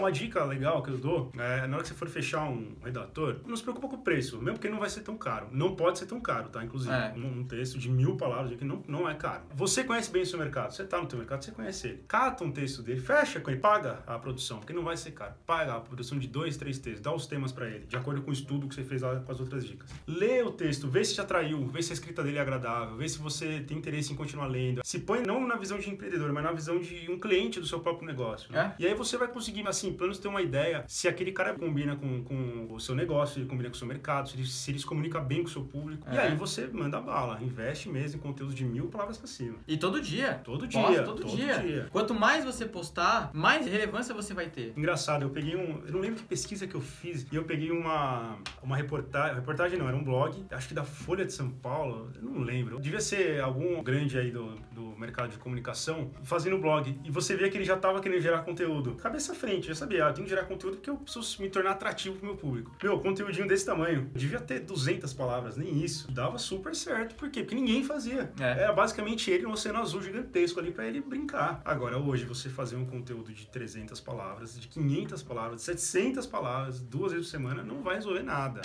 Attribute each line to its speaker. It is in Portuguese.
Speaker 1: uma dica legal que eu dou é na hora que você for fechar um redator, não se preocupa com o preço, mesmo porque não vai ser tão caro. Não pode ser tão caro, tá? Inclusive,
Speaker 2: É.
Speaker 1: um, um texto de mil palavras aqui não, não é caro. Você conhece bem o seu mercado, você tá no teu mercado, você conhece ele. Cata um texto dele, fecha com ele, paga a produção, porque não vai ser caro. Paga a produção de dois, três textos, dá os temas pra ele, de acordo com o estudo que você fez lá com as outras dicas. Lê o texto, vê se te atraiu, vê se a escrita dele é agradável, vê se você tem interesse em continuar lendo. Se põe não na visão de empreendedor, mas na visão de um cliente do seu próprio negócio. né? E aí você vai conseguir, assim, pelo menos ter uma ideia se aquele cara combina com, com o seu negócio, se ele combina com o seu mercado, se ele se, ele se comunica bem com o seu público. E
Speaker 2: É.
Speaker 1: aí você manda bala, investe mesmo em conteúdos de mil palavras pra cima.
Speaker 2: E todo dia.
Speaker 1: Todo
Speaker 2: Posta
Speaker 1: dia,
Speaker 2: todo,
Speaker 1: todo
Speaker 2: dia.
Speaker 1: dia.
Speaker 2: Quanto mais você postar, mais relevância você vai ter.
Speaker 1: Engraçado, eu peguei um. Eu não lembro que pesquisa que eu fiz, e eu peguei uma, uma reportagem. Reportagem não, era um blog, acho que da Folha de São Paulo, eu não lembro. Devia ser algum grande aí do, do mercado de comunicação fazendo blog. E você via que ele já tava querendo gerar conteúdo. Cabeça à frente, já sabia, ah, eu tenho que gerar conteúdo porque eu preciso me tornar atrativo pro meu público. Meu, conteúdinho desse tamanho, devia ter 200 palavras, nem isso. Dava super certo. Por quê? Porque ninguém fazia.
Speaker 2: É.
Speaker 1: Era basicamente ele no oceano azul gigantesco ali pra ele brincar. Agora, hoje, você fazer um conteúdo de 300 palavras, de 500 palavras, de 700 palavras, duas vezes por semana, não vai resolver nada.